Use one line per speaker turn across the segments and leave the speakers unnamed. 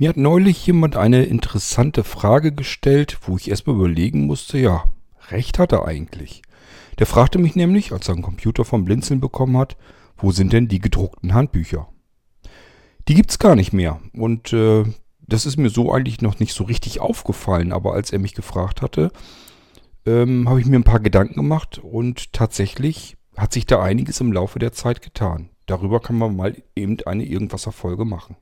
Mir hat neulich jemand eine interessante Frage gestellt, wo ich erstmal überlegen musste, ja, recht hat er eigentlich. Der fragte mich nämlich, als er einen Computer vom Blinzeln bekommen hat, wo sind denn die gedruckten Handbücher? Die gibt's gar nicht mehr. Und äh, das ist mir so eigentlich noch nicht so richtig aufgefallen, aber als er mich gefragt hatte, ähm, habe ich mir ein paar Gedanken gemacht und tatsächlich hat sich da einiges im Laufe der Zeit getan. Darüber kann man mal eben eine Irgendwas-Erfolge machen.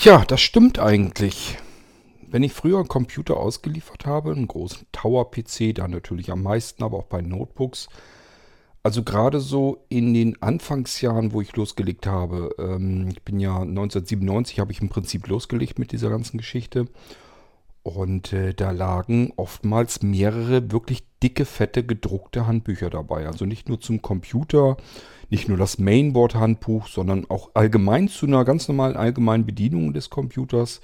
Tja, das stimmt eigentlich. Wenn ich früher einen Computer ausgeliefert habe, einen großen Tower-PC, da natürlich am meisten, aber auch bei Notebooks, also gerade so in den Anfangsjahren, wo ich losgelegt habe, ähm, ich bin ja 1997, habe ich im Prinzip losgelegt mit dieser ganzen Geschichte. Und äh, da lagen oftmals mehrere wirklich dicke, fette, gedruckte Handbücher dabei. Also nicht nur zum Computer, nicht nur das Mainboard-Handbuch, sondern auch allgemein zu einer ganz normalen allgemeinen Bedienung des Computers.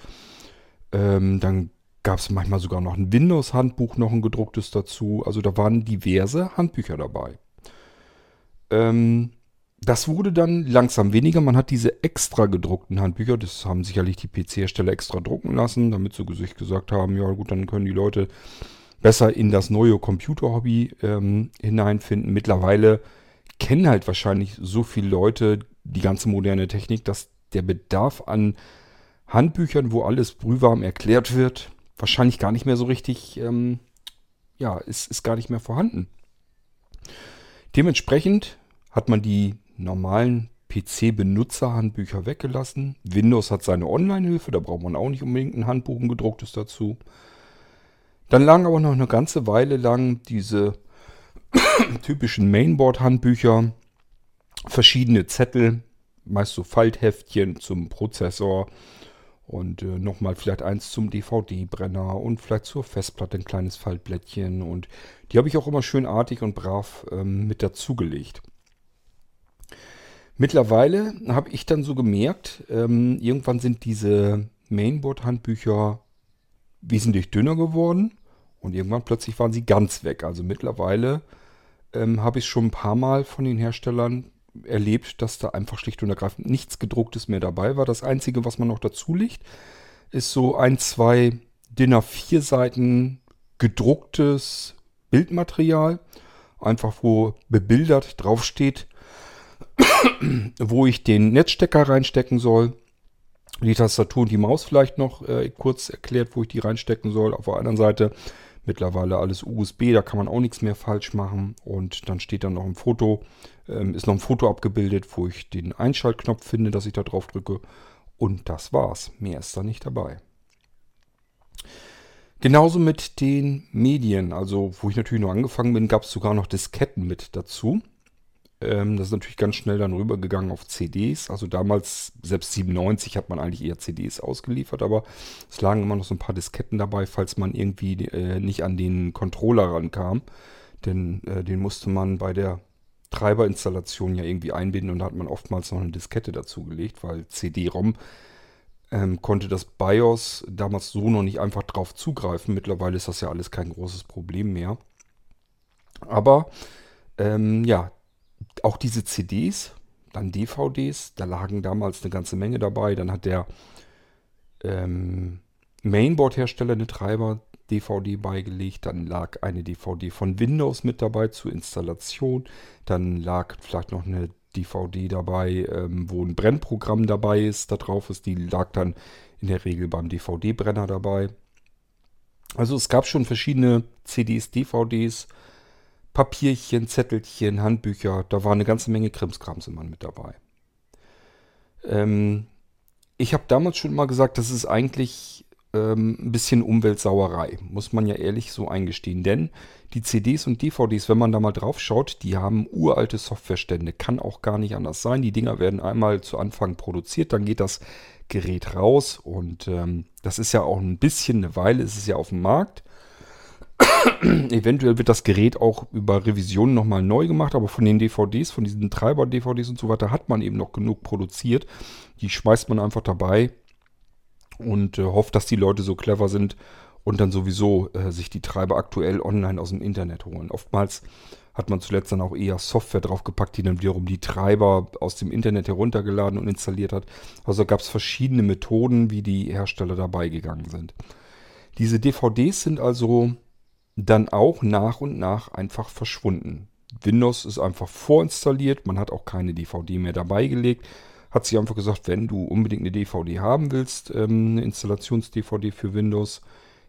Ähm, dann gab es manchmal sogar noch ein Windows-Handbuch, noch ein gedrucktes dazu. Also da waren diverse Handbücher dabei. Ähm, das wurde dann langsam weniger. Man hat diese extra gedruckten Handbücher, das haben sicherlich die PC-Hersteller extra drucken lassen, damit sie sich gesagt haben, ja gut, dann können die Leute besser in das neue Computer-Hobby ähm, hineinfinden. Mittlerweile kennen halt wahrscheinlich so viele Leute die ganze moderne Technik, dass der Bedarf an Handbüchern, wo alles brühwarm erklärt wird, wahrscheinlich gar nicht mehr so richtig, ähm, ja, ist, ist gar nicht mehr vorhanden. Dementsprechend hat man die normalen PC-Benutzerhandbücher weggelassen. Windows hat seine Online-Hilfe, da braucht man auch nicht unbedingt ein Handbuch, ein gedrucktes dazu. Dann lagen aber noch eine ganze Weile lang diese typischen Mainboard-Handbücher, verschiedene Zettel, meist so Faltheftchen zum Prozessor und äh, nochmal vielleicht eins zum DVD-Brenner und vielleicht zur Festplatte ein kleines Faltblättchen und die habe ich auch immer schön artig und brav ähm, mit dazugelegt. Mittlerweile habe ich dann so gemerkt, ähm, irgendwann sind diese Mainboard-Handbücher wesentlich dünner geworden und irgendwann plötzlich waren sie ganz weg. Also mittlerweile ähm, habe ich schon ein paar Mal von den Herstellern erlebt, dass da einfach schlicht und ergreifend nichts gedrucktes mehr dabei war. Das Einzige, was man noch dazu legt, ist so ein, zwei Dinner vier Seiten gedrucktes Bildmaterial. Einfach wo bebildert draufsteht, wo ich den Netzstecker reinstecken soll. Die Tastatur und die Maus vielleicht noch äh, kurz erklärt, wo ich die reinstecken soll. Auf der anderen Seite mittlerweile alles USB, da kann man auch nichts mehr falsch machen. Und dann steht dann noch ein Foto, ähm, ist noch ein Foto abgebildet, wo ich den Einschaltknopf finde, dass ich da drauf drücke. Und das war's. Mehr ist da nicht dabei. Genauso mit den Medien. Also, wo ich natürlich noch angefangen bin, gab es sogar noch Disketten mit dazu. Ähm, das ist natürlich ganz schnell dann rübergegangen auf CDs. Also damals, selbst 97 hat man eigentlich eher CDs ausgeliefert, aber es lagen immer noch so ein paar Disketten dabei, falls man irgendwie äh, nicht an den Controller rankam. Denn äh, den musste man bei der Treiberinstallation ja irgendwie einbinden und da hat man oftmals noch eine Diskette dazugelegt, weil CD-ROM ähm, konnte das BIOS damals so noch nicht einfach drauf zugreifen. Mittlerweile ist das ja alles kein großes Problem mehr. Aber ähm, ja, auch diese CDs, dann DVDs, da lagen damals eine ganze Menge dabei. Dann hat der ähm, Mainboard-Hersteller eine Treiber-DVD beigelegt. Dann lag eine DVD von Windows mit dabei zur Installation. Dann lag vielleicht noch eine DVD dabei, ähm, wo ein Brennprogramm dabei ist, da drauf ist. Die lag dann in der Regel beim DVD-Brenner dabei. Also es gab schon verschiedene CDs, DVDs, Papierchen, Zettelchen, Handbücher. Da war eine ganze Menge Krimskrams immer mit dabei. Ähm, ich habe damals schon mal gesagt, das ist eigentlich ähm, ein bisschen Umweltsauerei. Muss man ja ehrlich so eingestehen. Denn die CDs und DVDs, wenn man da mal drauf schaut, die haben uralte Softwarestände. Kann auch gar nicht anders sein. Die Dinger werden einmal zu Anfang produziert, dann geht das Gerät raus. Und ähm, das ist ja auch ein bisschen eine Weile, ist es ja auf dem Markt. Eventuell wird das Gerät auch über Revisionen nochmal neu gemacht, aber von den DVDs, von diesen Treiber-DVDs und so weiter, hat man eben noch genug produziert. Die schmeißt man einfach dabei und äh, hofft, dass die Leute so clever sind und dann sowieso äh, sich die Treiber aktuell online aus dem Internet holen. Oftmals hat man zuletzt dann auch eher Software draufgepackt, die dann wiederum die Treiber aus dem Internet heruntergeladen und installiert hat. Also gab es verschiedene Methoden, wie die Hersteller dabei gegangen sind. Diese DVDs sind also dann auch nach und nach einfach verschwunden. Windows ist einfach vorinstalliert, man hat auch keine DVD mehr dabei gelegt. Hat sich einfach gesagt, wenn du unbedingt eine DVD haben willst, ähm, eine Installations-DVD für Windows,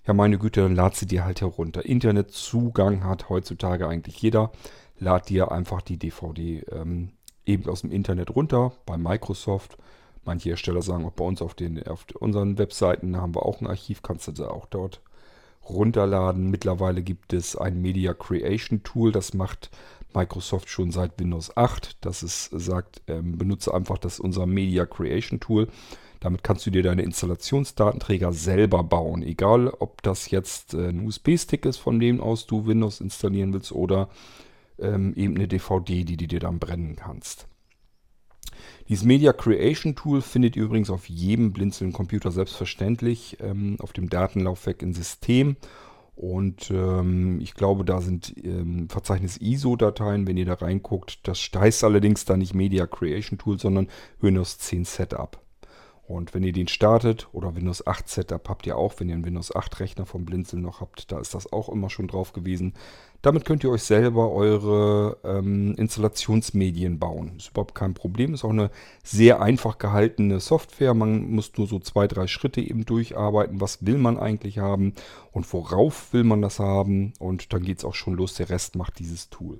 ja meine Güte, dann lad sie dir halt herunter. Internetzugang hat heutzutage eigentlich jeder. Lad dir einfach die DVD ähm, eben aus dem Internet runter, bei Microsoft. Manche Hersteller sagen auch bei uns auf, den, auf unseren Webseiten haben wir auch ein Archiv, kannst du da auch dort runterladen. Mittlerweile gibt es ein Media Creation Tool, das macht Microsoft schon seit Windows 8. Das ist, sagt, ähm, benutze einfach das unser Media Creation Tool. Damit kannst du dir deine Installationsdatenträger selber bauen. Egal, ob das jetzt äh, ein USB-Stick ist, von dem aus du Windows installieren willst, oder ähm, eben eine DVD, die du dir dann brennen kannst. Dieses Media Creation Tool findet ihr übrigens auf jedem blinzelnden Computer selbstverständlich ähm, auf dem Datenlaufwerk im System. Und ähm, ich glaube, da sind ähm, Verzeichnis ISO-Dateien, wenn ihr da reinguckt. Das heißt allerdings da nicht Media Creation Tool, sondern Windows 10 Setup. Und wenn ihr den startet oder Windows 8 Setup habt ihr auch, wenn ihr einen Windows 8 Rechner vom Blinzeln noch habt, da ist das auch immer schon drauf gewesen. Damit könnt ihr euch selber eure ähm, Installationsmedien bauen. Ist überhaupt kein Problem, ist auch eine sehr einfach gehaltene Software. Man muss nur so zwei, drei Schritte eben durcharbeiten. Was will man eigentlich haben und worauf will man das haben? Und dann geht es auch schon los. Der Rest macht dieses Tool.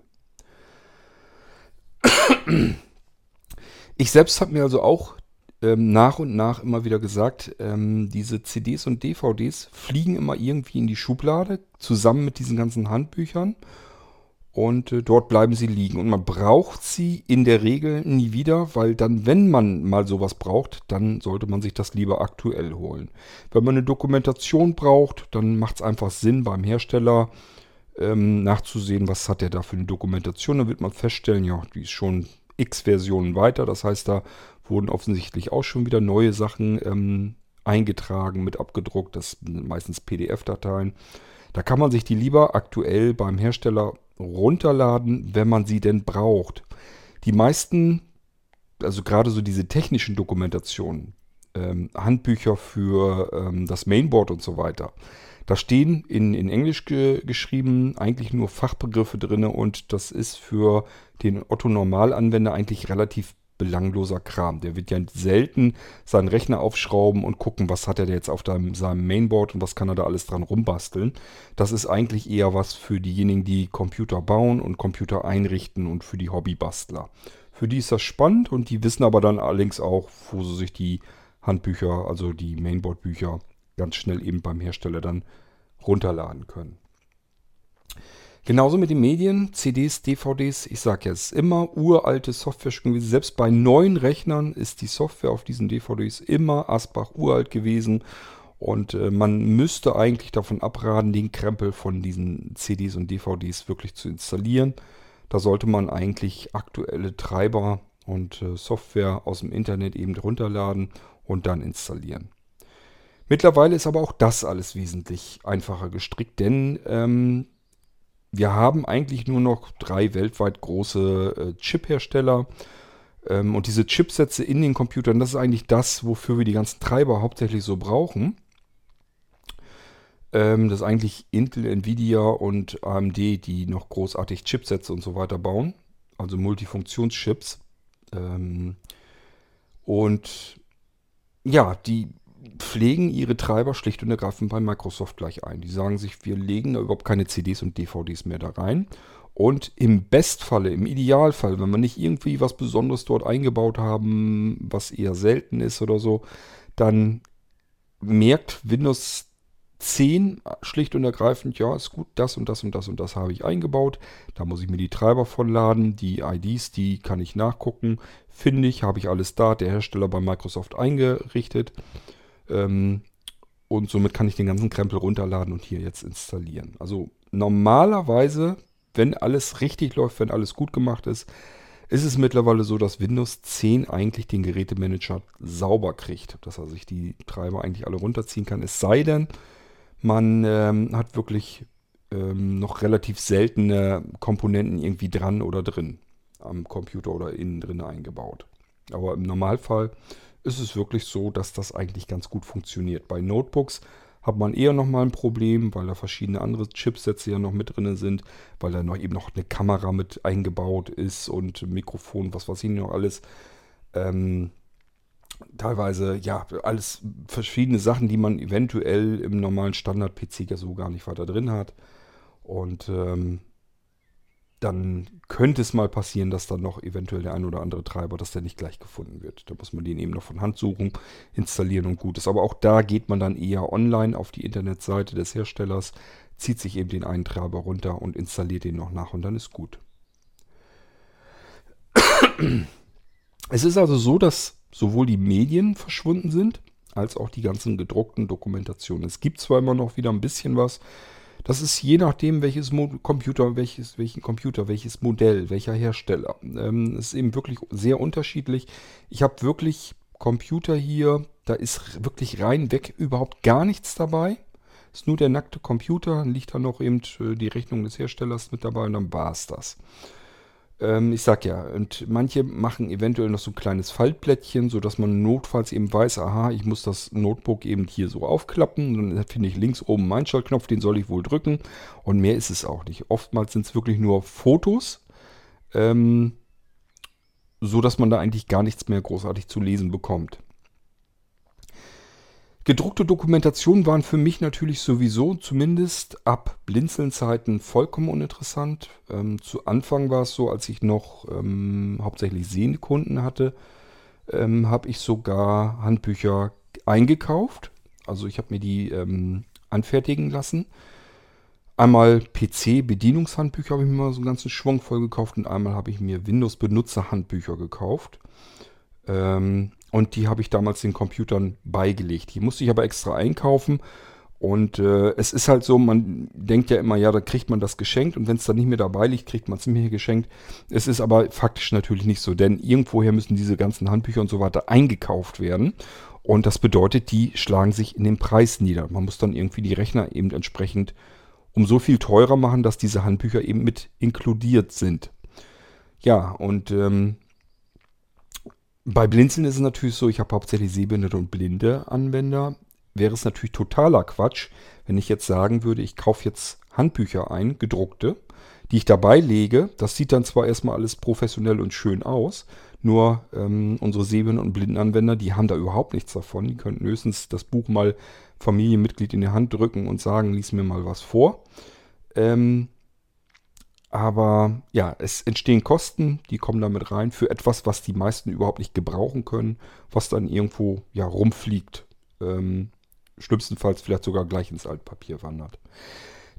Ich selbst habe mir also auch ähm, nach und nach immer wieder gesagt, ähm, diese CDs und DVDs fliegen immer irgendwie in die Schublade, zusammen mit diesen ganzen Handbüchern. Und äh, dort bleiben sie liegen. Und man braucht sie in der Regel nie wieder, weil dann, wenn man mal sowas braucht, dann sollte man sich das lieber aktuell holen. Wenn man eine Dokumentation braucht, dann macht es einfach Sinn beim Hersteller ähm, nachzusehen, was hat er da für eine Dokumentation. Dann wird man feststellen, ja, die ist schon x Versionen weiter. Das heißt, da wurden offensichtlich auch schon wieder neue Sachen ähm, eingetragen, mit abgedruckt. Das sind meistens PDF-Dateien. Da kann man sich die lieber aktuell beim Hersteller runterladen, wenn man sie denn braucht. Die meisten, also gerade so diese technischen Dokumentationen, ähm, Handbücher für ähm, das Mainboard und so weiter, da stehen in, in Englisch ge geschrieben eigentlich nur Fachbegriffe drin und das ist für den Otto-Normalanwender eigentlich relativ belangloser Kram. Der wird ja selten seinen Rechner aufschrauben und gucken, was hat er jetzt auf seinem Mainboard und was kann er da alles dran rumbasteln. Das ist eigentlich eher was für diejenigen, die Computer bauen und Computer einrichten und für die Hobbybastler. Für die ist das spannend und die wissen aber dann allerdings auch, wo sie sich die Handbücher, also die Mainboard-Bücher, ganz schnell eben beim Hersteller dann runterladen können. Genauso mit den Medien, CDs, DVDs. Ich sage jetzt immer uralte Software schon gewesen. Selbst bei neuen Rechnern ist die Software auf diesen DVDs immer Asbach uralt gewesen. Und äh, man müsste eigentlich davon abraten, den Krempel von diesen CDs und DVDs wirklich zu installieren. Da sollte man eigentlich aktuelle Treiber und äh, Software aus dem Internet eben runterladen und dann installieren. Mittlerweile ist aber auch das alles wesentlich einfacher gestrickt, denn ähm, wir haben eigentlich nur noch drei weltweit große äh, Chip-Hersteller. Ähm, und diese Chipsätze in den Computern, das ist eigentlich das, wofür wir die ganzen Treiber hauptsächlich so brauchen. Ähm, das ist eigentlich Intel, Nvidia und AMD, die noch großartig Chipsätze und so weiter bauen. Also Multifunktionschips. Ähm, und ja, die pflegen ihre Treiber schlicht und ergreifend bei Microsoft gleich ein. Die sagen sich, wir legen da überhaupt keine CDs und DVDs mehr da rein. Und im Bestfalle, im Idealfall, wenn wir nicht irgendwie was Besonderes dort eingebaut haben, was eher selten ist oder so, dann merkt Windows 10 schlicht und ergreifend, ja, ist gut, das und das und das und das habe ich eingebaut. Da muss ich mir die Treiber von laden, die IDs, die kann ich nachgucken. Finde ich, habe ich alles da, der Hersteller bei Microsoft eingerichtet. Ähm, und somit kann ich den ganzen Krempel runterladen und hier jetzt installieren. Also normalerweise, wenn alles richtig läuft, wenn alles gut gemacht ist, ist es mittlerweile so, dass Windows 10 eigentlich den Gerätemanager sauber kriegt, dass er sich die Treiber eigentlich alle runterziehen kann. Es sei denn, man ähm, hat wirklich ähm, noch relativ seltene Komponenten irgendwie dran oder drin am Computer oder innen drin eingebaut. Aber im Normalfall ist es wirklich so, dass das eigentlich ganz gut funktioniert. Bei Notebooks hat man eher nochmal ein Problem, weil da verschiedene andere Chipsätze ja noch mit drin sind, weil da noch eben noch eine Kamera mit eingebaut ist und Mikrofon, was weiß ich noch alles. Ähm, teilweise, ja, alles verschiedene Sachen, die man eventuell im normalen Standard-PC so gar nicht weiter drin hat. Und ähm, dann könnte es mal passieren, dass dann noch eventuell der ein oder andere Treiber, dass der nicht gleich gefunden wird. Da muss man den eben noch von Hand suchen, installieren und gut ist. Aber auch da geht man dann eher online auf die Internetseite des Herstellers, zieht sich eben den einen Treiber runter und installiert den noch nach und dann ist gut. Es ist also so, dass sowohl die Medien verschwunden sind, als auch die ganzen gedruckten Dokumentationen. Es gibt zwar immer noch wieder ein bisschen was, das ist je nachdem, welches Mo Computer, welches, welchen Computer, welches Modell, welcher Hersteller. Ähm, ist eben wirklich sehr unterschiedlich. Ich habe wirklich Computer hier, da ist wirklich rein weg überhaupt gar nichts dabei. Ist nur der nackte Computer, liegt da noch eben äh, die Rechnung des Herstellers mit dabei und dann war es das. Ähm, ich sag ja, und manche machen eventuell noch so ein kleines Faltblättchen, sodass man notfalls eben weiß, aha, ich muss das Notebook eben hier so aufklappen. Dann finde ich links oben meinen Einschaltknopf, den soll ich wohl drücken. Und mehr ist es auch nicht. Oftmals sind es wirklich nur Fotos, ähm, so man da eigentlich gar nichts mehr großartig zu lesen bekommt. Gedruckte Dokumentationen waren für mich natürlich sowieso zumindest ab Blinzeln-Zeiten vollkommen uninteressant. Ähm, zu Anfang war es so, als ich noch ähm, hauptsächlich sehende Kunden hatte, ähm, habe ich sogar Handbücher eingekauft. Also ich habe mir die ähm, anfertigen lassen. Einmal PC-Bedienungshandbücher habe ich mir mal so einen ganzen Schwung voll gekauft und einmal habe ich mir Windows-Benutzer-Handbücher gekauft. Ähm, und die habe ich damals den Computern beigelegt. Die musste ich aber extra einkaufen. Und äh, es ist halt so, man denkt ja immer, ja, da kriegt man das geschenkt und wenn es dann nicht mehr dabei liegt, kriegt man es mehr geschenkt. Es ist aber faktisch natürlich nicht so, denn irgendwoher müssen diese ganzen Handbücher und so weiter eingekauft werden. Und das bedeutet, die schlagen sich in den Preis nieder. Man muss dann irgendwie die Rechner eben entsprechend um so viel teurer machen, dass diese Handbücher eben mit inkludiert sind. Ja, und ähm, bei Blinzeln ist es natürlich so, ich habe hauptsächlich sehbehinderte und blinde Anwender. Wäre es natürlich totaler Quatsch, wenn ich jetzt sagen würde, ich kaufe jetzt Handbücher ein, gedruckte, die ich dabei lege. Das sieht dann zwar erstmal alles professionell und schön aus, nur ähm, unsere Sehbehinderten und Blindenanwender, die haben da überhaupt nichts davon. Die könnten höchstens das Buch mal Familienmitglied in die Hand drücken und sagen, lies mir mal was vor. Ähm, aber ja, es entstehen Kosten, die kommen damit rein für etwas, was die meisten überhaupt nicht gebrauchen können, was dann irgendwo ja rumfliegt. Ähm, schlimmstenfalls vielleicht sogar gleich ins Altpapier wandert.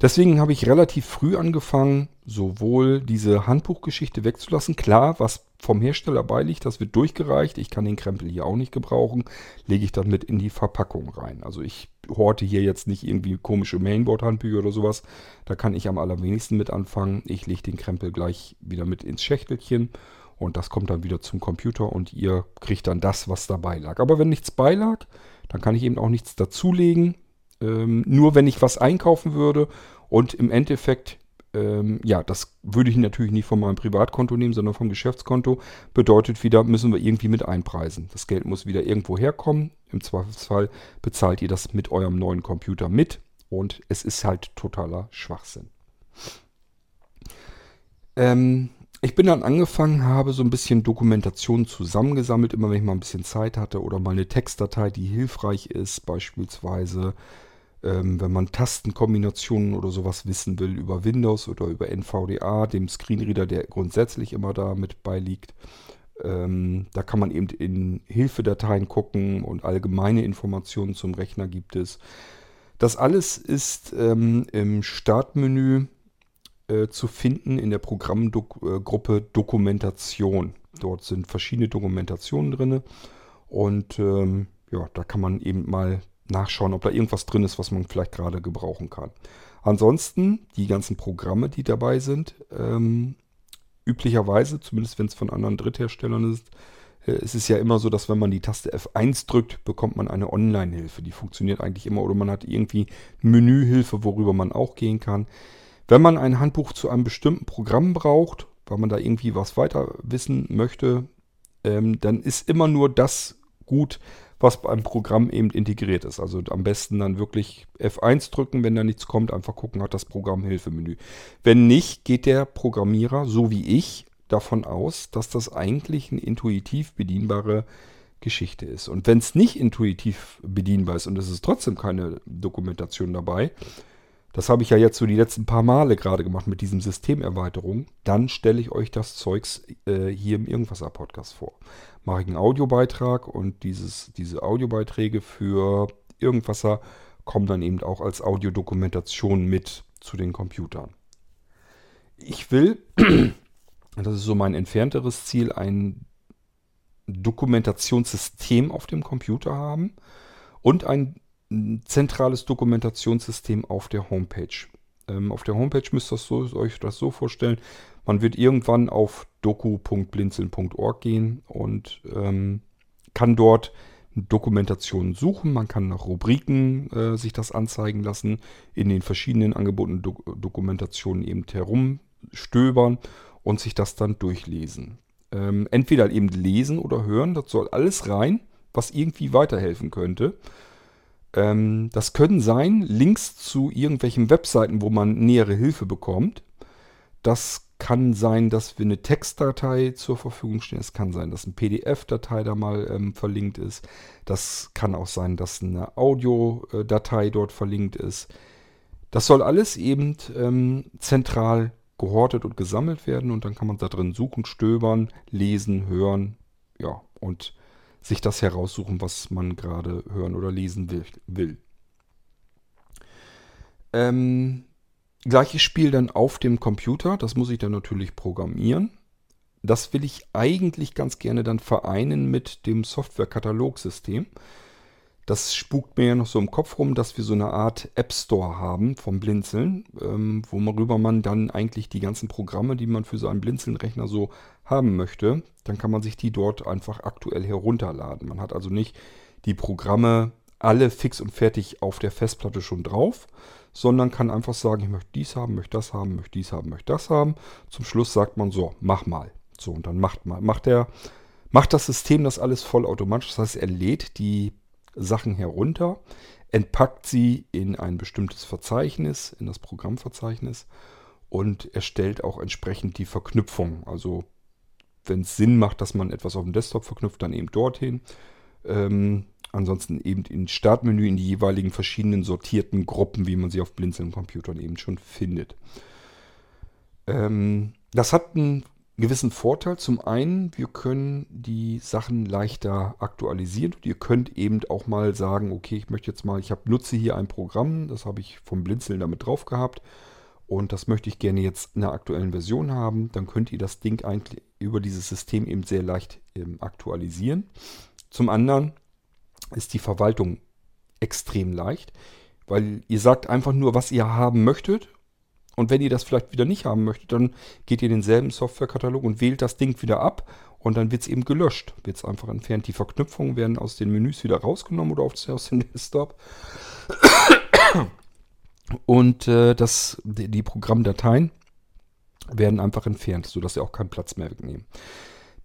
Deswegen habe ich relativ früh angefangen, sowohl diese Handbuchgeschichte wegzulassen. Klar, was vom Hersteller beiliegt, das wird durchgereicht. Ich kann den Krempel hier auch nicht gebrauchen. Lege ich dann mit in die Verpackung rein. Also ich horte hier jetzt nicht irgendwie komische Mainboard-Handbücher oder sowas. Da kann ich am allerwenigsten mit anfangen. Ich lege den Krempel gleich wieder mit ins Schächtelchen und das kommt dann wieder zum Computer und ihr kriegt dann das, was dabei lag. Aber wenn nichts beilag, dann kann ich eben auch nichts dazulegen. Ähm, nur wenn ich was einkaufen würde und im Endeffekt ähm, ja, das würde ich natürlich nicht von meinem Privatkonto nehmen, sondern vom Geschäftskonto. Bedeutet wieder, müssen wir irgendwie mit einpreisen. Das Geld muss wieder irgendwo herkommen. Im Zweifelsfall bezahlt ihr das mit eurem neuen Computer mit. Und es ist halt totaler Schwachsinn. Ähm, ich bin dann angefangen, habe so ein bisschen Dokumentation zusammengesammelt, immer wenn ich mal ein bisschen Zeit hatte oder mal eine Textdatei, die hilfreich ist, beispielsweise ähm, wenn man Tastenkombinationen oder sowas wissen will über Windows oder über NVDA, dem Screenreader, der grundsätzlich immer da mit beiliegt. Ähm, da kann man eben in Hilfedateien gucken und allgemeine Informationen zum Rechner gibt es. Das alles ist ähm, im Startmenü äh, zu finden in der Programmgruppe äh, Dokumentation. Dort sind verschiedene Dokumentationen drin und ähm, ja, da kann man eben mal nachschauen, ob da irgendwas drin ist, was man vielleicht gerade gebrauchen kann. Ansonsten die ganzen Programme, die dabei sind, ähm, üblicherweise, zumindest wenn es von anderen Drittherstellern ist, äh, es ist ja immer so, dass wenn man die Taste F1 drückt, bekommt man eine Online-Hilfe. Die funktioniert eigentlich immer oder man hat irgendwie Menühilfe, worüber man auch gehen kann. Wenn man ein Handbuch zu einem bestimmten Programm braucht, weil man da irgendwie was weiter wissen möchte, ähm, dann ist immer nur das gut, was beim Programm eben integriert ist. Also am besten dann wirklich F1 drücken, wenn da nichts kommt, einfach gucken, hat das Programm Hilfemenü. Wenn nicht, geht der Programmierer, so wie ich, davon aus, dass das eigentlich eine intuitiv bedienbare Geschichte ist. Und wenn es nicht intuitiv bedienbar ist und es ist trotzdem keine Dokumentation dabei, das habe ich ja jetzt so die letzten paar Male gerade gemacht mit diesem Systemerweiterung, dann stelle ich euch das Zeugs äh, hier im Irgendwasser-Podcast vor. Mache ich einen Audiobeitrag und dieses, diese Audiobeiträge für Irgendwasser kommen dann eben auch als Audiodokumentation mit zu den Computern. Ich will das ist so mein entfernteres Ziel, ein Dokumentationssystem auf dem Computer haben und ein zentrales Dokumentationssystem auf der Homepage. Ähm, auf der Homepage müsst ihr euch das so vorstellen, man wird irgendwann auf doku.blinzeln.org gehen und ähm, kann dort Dokumentationen suchen. Man kann nach Rubriken äh, sich das anzeigen lassen, in den verschiedenen angebotenen Do Dokumentationen eben herumstöbern und sich das dann durchlesen. Ähm, entweder eben lesen oder hören, das soll alles rein, was irgendwie weiterhelfen könnte. Ähm, das können sein Links zu irgendwelchen Webseiten, wo man nähere Hilfe bekommt. Das kann sein, dass wir eine Textdatei zur Verfügung stehen. Es kann sein, dass eine PDF-Datei da mal ähm, verlinkt ist. Das kann auch sein, dass eine Audiodatei dort verlinkt ist. Das soll alles eben ähm, zentral gehortet und gesammelt werden und dann kann man da drin suchen, stöbern, lesen, hören, ja, und sich das heraussuchen, was man gerade hören oder lesen will. Ähm, gleiches Spiel dann auf dem Computer, das muss ich dann natürlich programmieren. Das will ich eigentlich ganz gerne dann vereinen mit dem Software-Katalogsystem. Das spukt mir ja noch so im Kopf rum, dass wir so eine Art App Store haben vom Blinzeln, ähm, worüber man dann eigentlich die ganzen Programme, die man für so einen Blinzeln-Rechner so haben möchte, dann kann man sich die dort einfach aktuell herunterladen. Man hat also nicht die Programme alle fix und fertig auf der Festplatte schon drauf, sondern kann einfach sagen, ich möchte dies haben, möchte das haben, möchte dies haben, möchte das haben. Zum Schluss sagt man so, mach mal. So, und dann macht mal, macht der, macht das System das alles vollautomatisch. Das heißt, er lädt die Sachen herunter, entpackt sie in ein bestimmtes Verzeichnis, in das Programmverzeichnis und erstellt auch entsprechend die Verknüpfung. Also wenn es Sinn macht, dass man etwas auf dem Desktop verknüpft, dann eben dorthin. Ähm, ansonsten eben in Startmenü in die jeweiligen verschiedenen sortierten Gruppen, wie man sie auf Blinzeln-Computern eben schon findet. Ähm, das hat einen gewissen Vorteil. Zum einen, wir können die Sachen leichter aktualisieren und ihr könnt eben auch mal sagen, okay, ich möchte jetzt mal, ich habe nutze hier ein Programm, das habe ich vom Blinzeln damit drauf gehabt und das möchte ich gerne jetzt in der aktuellen Version haben. Dann könnt ihr das Ding eigentlich über dieses System eben sehr leicht ähm, aktualisieren. Zum anderen ist die Verwaltung extrem leicht, weil ihr sagt einfach nur, was ihr haben möchtet und wenn ihr das vielleicht wieder nicht haben möchtet, dann geht ihr in denselben Softwarekatalog und wählt das Ding wieder ab und dann wird es eben gelöscht. Wird es einfach entfernt. Die Verknüpfungen werden aus den Menüs wieder rausgenommen oder aus dem Desktop. Und äh, das, die, Programmdateien werden einfach entfernt, sodass sie auch keinen Platz mehr wegnehmen.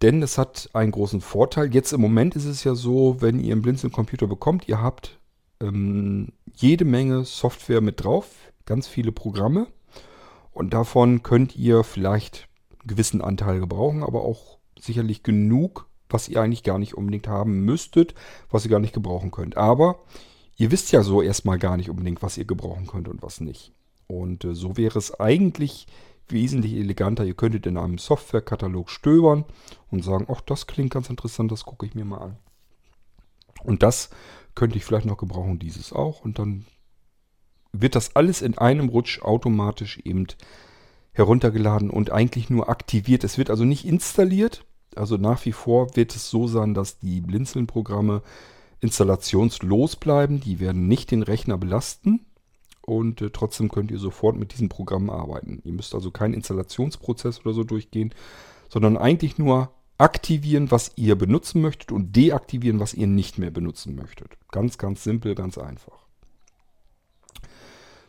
Denn es hat einen großen Vorteil. Jetzt im Moment ist es ja so, wenn ihr einen Blinzeln-Computer bekommt, ihr habt ähm, jede Menge Software mit drauf, ganz viele Programme. Und davon könnt ihr vielleicht einen gewissen Anteil gebrauchen, aber auch sicherlich genug, was ihr eigentlich gar nicht unbedingt haben müsstet, was ihr gar nicht gebrauchen könnt. Aber ihr wisst ja so erstmal gar nicht unbedingt, was ihr gebrauchen könnt und was nicht. Und äh, so wäre es eigentlich wesentlich eleganter. Ihr könntet in einem Softwarekatalog stöbern und sagen, ach, das klingt ganz interessant, das gucke ich mir mal an. Und das könnte ich vielleicht noch gebrauchen, dieses auch. Und dann wird das alles in einem Rutsch automatisch eben heruntergeladen und eigentlich nur aktiviert. Es wird also nicht installiert. Also nach wie vor wird es so sein, dass die Blinzeln-Programme installationslos bleiben. Die werden nicht den Rechner belasten. Und äh, trotzdem könnt ihr sofort mit diesem Programm arbeiten. Ihr müsst also keinen Installationsprozess oder so durchgehen, sondern eigentlich nur aktivieren, was ihr benutzen möchtet und deaktivieren, was ihr nicht mehr benutzen möchtet. Ganz, ganz simpel, ganz einfach.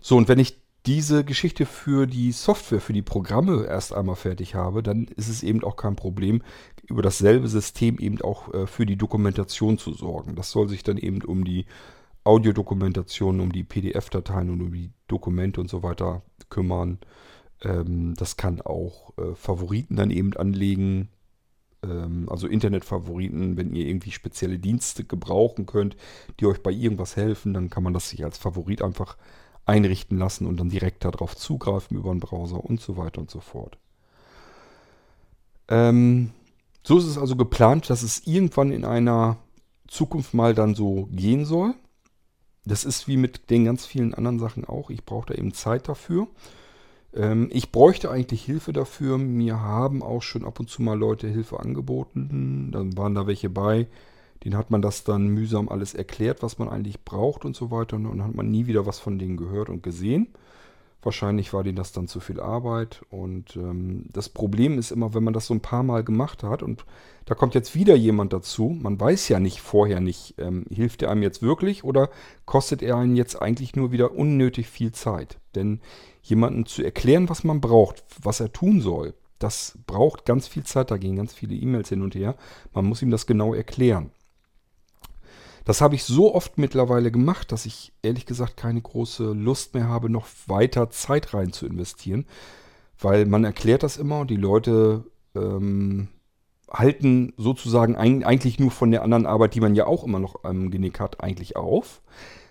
So, und wenn ich diese Geschichte für die Software, für die Programme erst einmal fertig habe, dann ist es eben auch kein Problem, über dasselbe System eben auch äh, für die Dokumentation zu sorgen. Das soll sich dann eben um die Audiodokumentation, um die PDF-Dateien und um die Dokumente und so weiter kümmern. Ähm, das kann auch äh, Favoriten dann eben anlegen, ähm, also Internetfavoriten, wenn ihr irgendwie spezielle Dienste gebrauchen könnt, die euch bei irgendwas helfen, dann kann man das sich als Favorit einfach einrichten lassen und dann direkt darauf zugreifen über den Browser und so weiter und so fort. Ähm, so ist es also geplant, dass es irgendwann in einer Zukunft mal dann so gehen soll. Das ist wie mit den ganz vielen anderen Sachen auch. Ich brauche da eben Zeit dafür. Ähm, ich bräuchte eigentlich Hilfe dafür. Mir haben auch schon ab und zu mal Leute Hilfe angeboten. Dann waren da welche bei, den hat man das dann mühsam alles erklärt, was man eigentlich braucht und so weiter. Und dann hat man nie wieder was von denen gehört und gesehen. Wahrscheinlich war denen das dann zu viel Arbeit. Und ähm, das Problem ist immer, wenn man das so ein paar Mal gemacht hat und da kommt jetzt wieder jemand dazu, man weiß ja nicht vorher nicht, ähm, hilft er einem jetzt wirklich oder kostet er einen jetzt eigentlich nur wieder unnötig viel Zeit. Denn jemanden zu erklären, was man braucht, was er tun soll, das braucht ganz viel Zeit, da gehen ganz viele E-Mails hin und her. Man muss ihm das genau erklären. Das habe ich so oft mittlerweile gemacht, dass ich ehrlich gesagt keine große Lust mehr habe, noch weiter Zeit rein zu investieren. Weil man erklärt das immer und die Leute ähm, halten sozusagen ein, eigentlich nur von der anderen Arbeit, die man ja auch immer noch am Genick hat, eigentlich auf.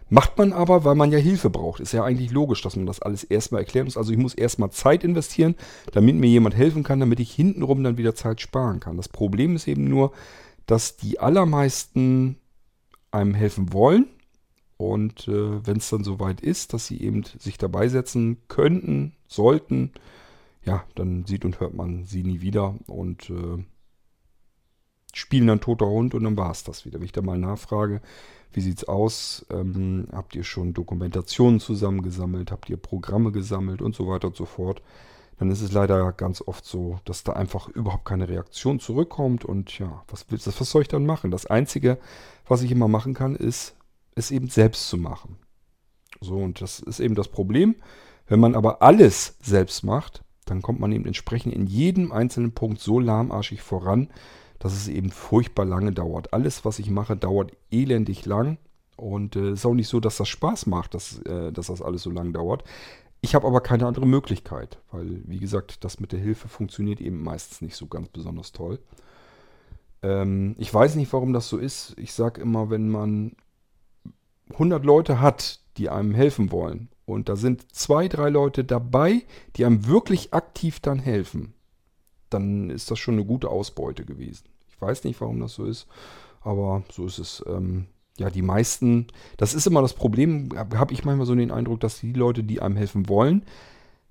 Macht man aber, weil man ja Hilfe braucht. Ist ja eigentlich logisch, dass man das alles erstmal erklären muss. Also ich muss erstmal Zeit investieren, damit mir jemand helfen kann, damit ich hintenrum dann wieder Zeit sparen kann. Das Problem ist eben nur, dass die allermeisten einem helfen wollen. Und äh, wenn es dann soweit ist, dass sie eben sich dabei setzen könnten, sollten, ja, dann sieht und hört man sie nie wieder und äh, spielen dann toter Hund und dann war es das wieder. Wenn ich da mal nachfrage, wie sieht es aus? Ähm, habt ihr schon Dokumentationen zusammengesammelt? Habt ihr Programme gesammelt und so weiter und so fort? Dann ist es leider ganz oft so, dass da einfach überhaupt keine Reaktion zurückkommt und ja, was, willst, was soll ich dann machen? Das Einzige, was ich immer machen kann, ist, es eben selbst zu machen. So, und das ist eben das Problem. Wenn man aber alles selbst macht, dann kommt man eben entsprechend in jedem einzelnen Punkt so lahmarschig voran, dass es eben furchtbar lange dauert. Alles, was ich mache, dauert elendig lang. Und es äh, ist auch nicht so, dass das Spaß macht, dass, äh, dass das alles so lang dauert. Ich habe aber keine andere Möglichkeit, weil, wie gesagt, das mit der Hilfe funktioniert eben meistens nicht so ganz besonders toll. Ähm, ich weiß nicht, warum das so ist. Ich sage immer, wenn man 100 Leute hat, die einem helfen wollen, und da sind zwei, drei Leute dabei, die einem wirklich aktiv dann helfen, dann ist das schon eine gute Ausbeute gewesen. Ich weiß nicht, warum das so ist, aber so ist es. Ähm, ja, die meisten, das ist immer das Problem, habe ich manchmal so den Eindruck, dass die Leute, die einem helfen wollen,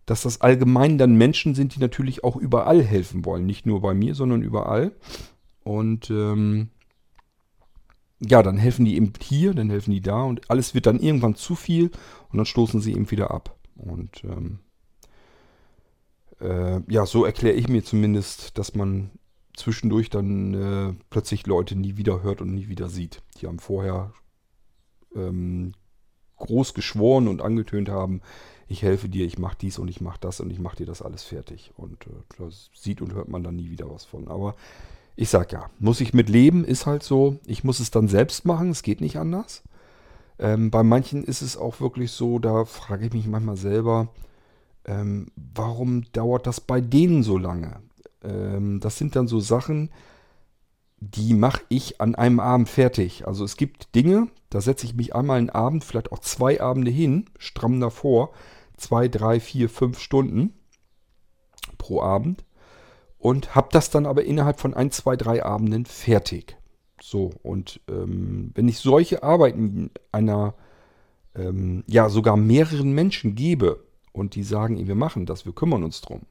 dass das allgemein dann Menschen sind, die natürlich auch überall helfen wollen. Nicht nur bei mir, sondern überall. Und ähm, ja, dann helfen die eben hier, dann helfen die da und alles wird dann irgendwann zu viel und dann stoßen sie eben wieder ab. Und ähm, äh, ja, so erkläre ich mir zumindest, dass man zwischendurch dann äh, plötzlich Leute nie wieder hört und nie wieder sieht. Die haben vorher ähm, groß geschworen und angetönt haben, ich helfe dir, ich mache dies und ich mache das und ich mache dir das alles fertig. Und äh, das sieht und hört man dann nie wieder was von. Aber ich sag ja, muss ich mit leben, ist halt so. Ich muss es dann selbst machen, es geht nicht anders. Ähm, bei manchen ist es auch wirklich so, da frage ich mich manchmal selber, ähm, warum dauert das bei denen so lange? Ähm, das sind dann so Sachen, die mache ich an einem Abend fertig. Also es gibt Dinge, da setze ich mich einmal einen Abend, vielleicht auch zwei Abende hin, stramm davor, zwei, drei, vier, fünf Stunden pro Abend und habe das dann aber innerhalb von ein, zwei, drei Abenden fertig. So, und ähm, wenn ich solche Arbeiten einer, ähm, ja, sogar mehreren Menschen gebe und die sagen, wir machen das, wir kümmern uns drum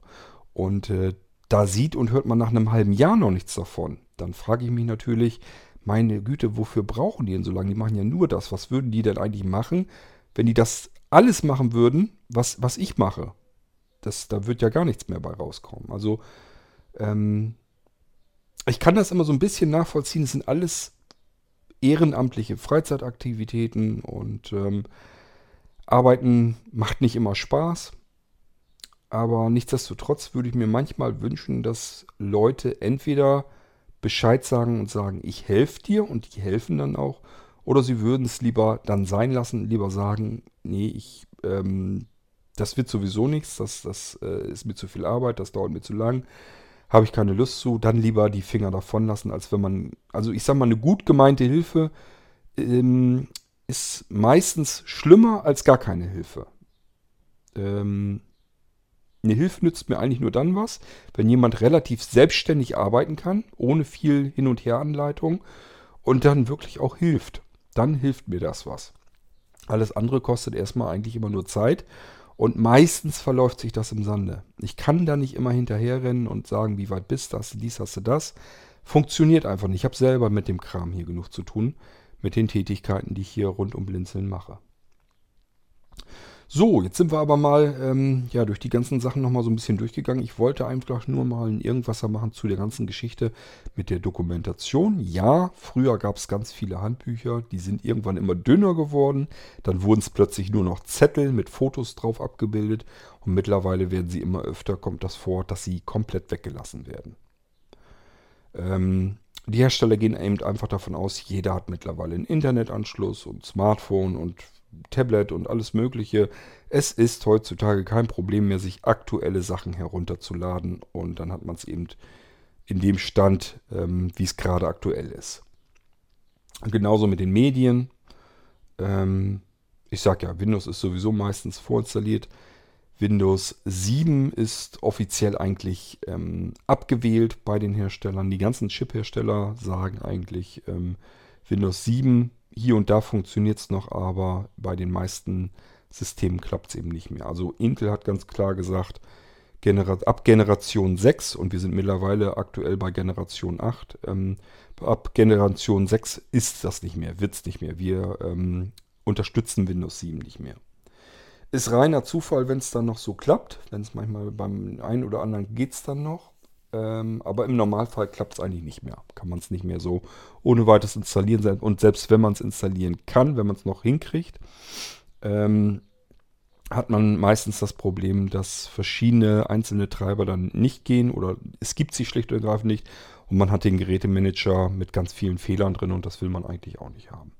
und äh, da sieht und hört man nach einem halben Jahr noch nichts davon, dann frage ich mich natürlich, meine Güte, wofür brauchen die denn so lange? Die machen ja nur das. Was würden die denn eigentlich machen, wenn die das alles machen würden, was, was ich mache? Das, da wird ja gar nichts mehr bei rauskommen. Also, ähm, ich kann das immer so ein bisschen nachvollziehen. Es sind alles ehrenamtliche Freizeitaktivitäten und ähm, Arbeiten macht nicht immer Spaß. Aber nichtsdestotrotz würde ich mir manchmal wünschen, dass Leute entweder Bescheid sagen und sagen, ich helfe dir und die helfen dann auch. Oder sie würden es lieber dann sein lassen, lieber sagen, nee, ich, ähm, das wird sowieso nichts, das, das äh, ist mir zu viel Arbeit, das dauert mir zu lang, habe ich keine Lust zu, dann lieber die Finger davon lassen, als wenn man, also ich sage mal, eine gut gemeinte Hilfe ähm, ist meistens schlimmer als gar keine Hilfe. Ähm, eine Hilfe nützt mir eigentlich nur dann was, wenn jemand relativ selbstständig arbeiten kann, ohne viel Hin- und Heranleitung und dann wirklich auch hilft. Dann hilft mir das was. Alles andere kostet erstmal eigentlich immer nur Zeit und meistens verläuft sich das im Sande. Ich kann da nicht immer hinterherrennen und sagen, wie weit bist du, hast du dies, hast du das. Funktioniert einfach nicht. Ich habe selber mit dem Kram hier genug zu tun, mit den Tätigkeiten, die ich hier rund um Blinzeln mache. So, jetzt sind wir aber mal ähm, ja, durch die ganzen Sachen nochmal so ein bisschen durchgegangen. Ich wollte einfach nur mal ein Irgendwasser machen zu der ganzen Geschichte mit der Dokumentation. Ja, früher gab es ganz viele Handbücher, die sind irgendwann immer dünner geworden. Dann wurden es plötzlich nur noch Zettel mit Fotos drauf abgebildet. Und mittlerweile werden sie immer öfter, kommt das vor, dass sie komplett weggelassen werden. Ähm, die Hersteller gehen eben einfach davon aus, jeder hat mittlerweile einen Internetanschluss und Smartphone und Tablet und alles Mögliche. Es ist heutzutage kein Problem mehr, sich aktuelle Sachen herunterzuladen und dann hat man es eben in dem Stand, ähm, wie es gerade aktuell ist. Genauso mit den Medien. Ähm, ich sage ja, Windows ist sowieso meistens vorinstalliert. Windows 7 ist offiziell eigentlich ähm, abgewählt bei den Herstellern. Die ganzen Chip-Hersteller sagen eigentlich, ähm, Windows 7 hier und da funktioniert es noch, aber bei den meisten Systemen klappt es eben nicht mehr. Also Intel hat ganz klar gesagt, ab Generation 6 und wir sind mittlerweile aktuell bei Generation 8, ähm, ab Generation 6 ist das nicht mehr, wird es nicht mehr. Wir ähm, unterstützen Windows 7 nicht mehr. Ist reiner Zufall, wenn es dann noch so klappt. Wenn es manchmal beim einen oder anderen geht es dann noch. Ähm, aber im Normalfall klappt es eigentlich nicht mehr. Kann man es nicht mehr so ohne weiteres installieren. Und selbst wenn man es installieren kann, wenn man es noch hinkriegt, ähm, hat man meistens das Problem, dass verschiedene einzelne Treiber dann nicht gehen oder es gibt sie schlicht und ergreifend nicht und man hat den Gerätemanager mit ganz vielen Fehlern drin und das will man eigentlich auch nicht haben.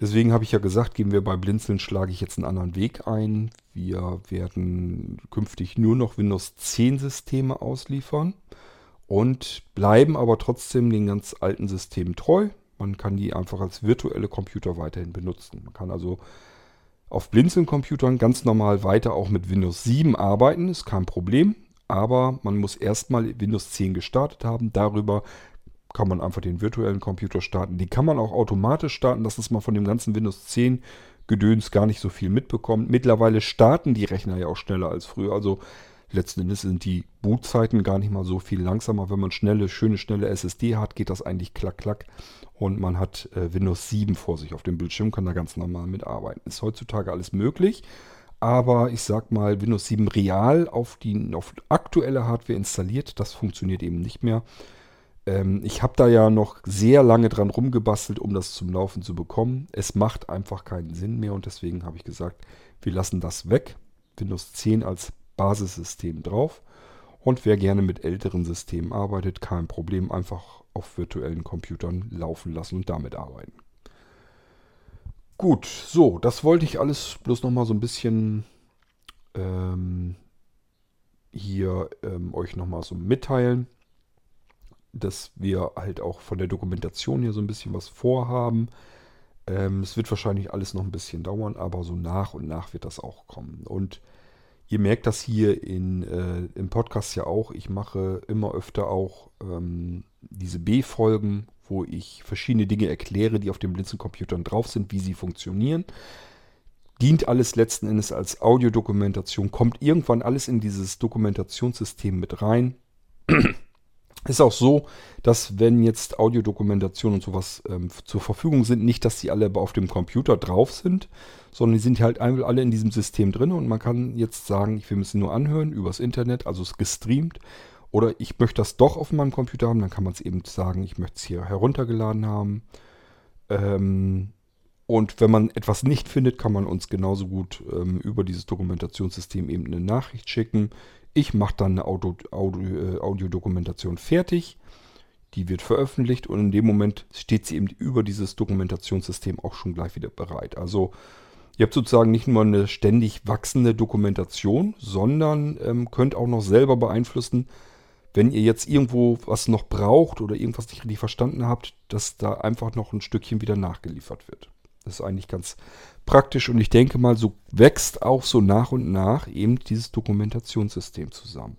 Deswegen habe ich ja gesagt, gehen wir bei Blinzeln, schlage ich jetzt einen anderen Weg ein. Wir werden künftig nur noch Windows 10 Systeme ausliefern und bleiben aber trotzdem den ganz alten Systemen treu. Man kann die einfach als virtuelle Computer weiterhin benutzen. Man kann also auf Blinzeln-Computern ganz normal weiter auch mit Windows 7 arbeiten, ist kein Problem. Aber man muss erstmal Windows 10 gestartet haben. Darüber kann man einfach den virtuellen Computer starten. Die kann man auch automatisch starten, dass es mal von dem ganzen Windows 10 Gedöns gar nicht so viel mitbekommt. Mittlerweile starten die Rechner ja auch schneller als früher. Also letzten Endes sind die Bootzeiten gar nicht mal so viel langsamer. Wenn man schnelle, schöne, schnelle SSD hat, geht das eigentlich klack, klack. Und man hat äh, Windows 7 vor sich auf dem Bildschirm, kann da ganz normal mitarbeiten. Ist heutzutage alles möglich. Aber ich sag mal, Windows 7 real auf die auf aktuelle Hardware installiert, das funktioniert eben nicht mehr. Ähm, ich habe da ja noch sehr lange dran rumgebastelt, um das zum Laufen zu bekommen. Es macht einfach keinen Sinn mehr und deswegen habe ich gesagt, wir lassen das weg. Windows 10 als Basissystem drauf. Und wer gerne mit älteren Systemen arbeitet, kein Problem, einfach auf virtuellen Computern laufen lassen und damit arbeiten. Gut, so, das wollte ich alles bloß nochmal so ein bisschen ähm, hier ähm, euch nochmal so mitteilen dass wir halt auch von der Dokumentation hier so ein bisschen was vorhaben. Ähm, es wird wahrscheinlich alles noch ein bisschen dauern, aber so nach und nach wird das auch kommen. Und ihr merkt das hier in, äh, im Podcast ja auch. Ich mache immer öfter auch ähm, diese B-Folgen, wo ich verschiedene Dinge erkläre, die auf den Blinzelcomputern drauf sind, wie sie funktionieren. Dient alles letzten Endes als Audiodokumentation, kommt irgendwann alles in dieses Dokumentationssystem mit rein. Ist auch so, dass wenn jetzt Audiodokumentation und sowas ähm, zur Verfügung sind, nicht, dass die alle auf dem Computer drauf sind, sondern die sind halt alle in diesem System drin und man kann jetzt sagen, ich will mir sie nur anhören übers Internet, also es gestreamt. Oder ich möchte das doch auf meinem Computer haben, dann kann man es eben sagen, ich möchte es hier heruntergeladen haben. Ähm, und wenn man etwas nicht findet, kann man uns genauso gut ähm, über dieses Dokumentationssystem eben eine Nachricht schicken. Ich mache dann eine Audio, Audio, äh, Audiodokumentation fertig. Die wird veröffentlicht und in dem Moment steht sie eben über dieses Dokumentationssystem auch schon gleich wieder bereit. Also ihr habt sozusagen nicht nur eine ständig wachsende Dokumentation, sondern ähm, könnt auch noch selber beeinflussen, wenn ihr jetzt irgendwo was noch braucht oder irgendwas nicht richtig verstanden habt, dass da einfach noch ein Stückchen wieder nachgeliefert wird. Das ist eigentlich ganz praktisch und ich denke mal, so wächst auch so nach und nach eben dieses Dokumentationssystem zusammen.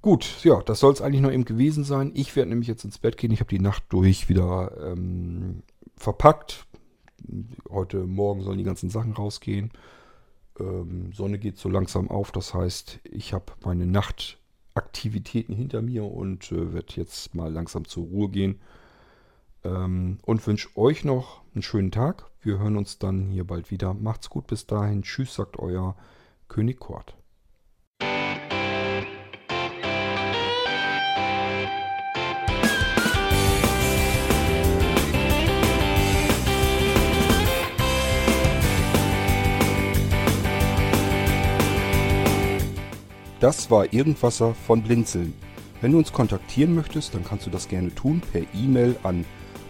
Gut, ja, das soll es eigentlich noch eben gewesen sein. Ich werde nämlich jetzt ins Bett gehen. Ich habe die Nacht durch wieder ähm, verpackt. Heute Morgen sollen die ganzen Sachen rausgehen. Ähm, Sonne geht so langsam auf. Das heißt, ich habe meine Nachtaktivitäten hinter mir und äh, werde jetzt mal langsam zur Ruhe gehen. Ähm, und wünsche euch noch einen schönen Tag. Wir hören uns dann hier bald wieder. Macht's gut bis dahin. Tschüss, sagt euer König Kort. Das war Irgendwasser von Blinzeln. Wenn du uns kontaktieren möchtest, dann kannst du das gerne tun per E-Mail an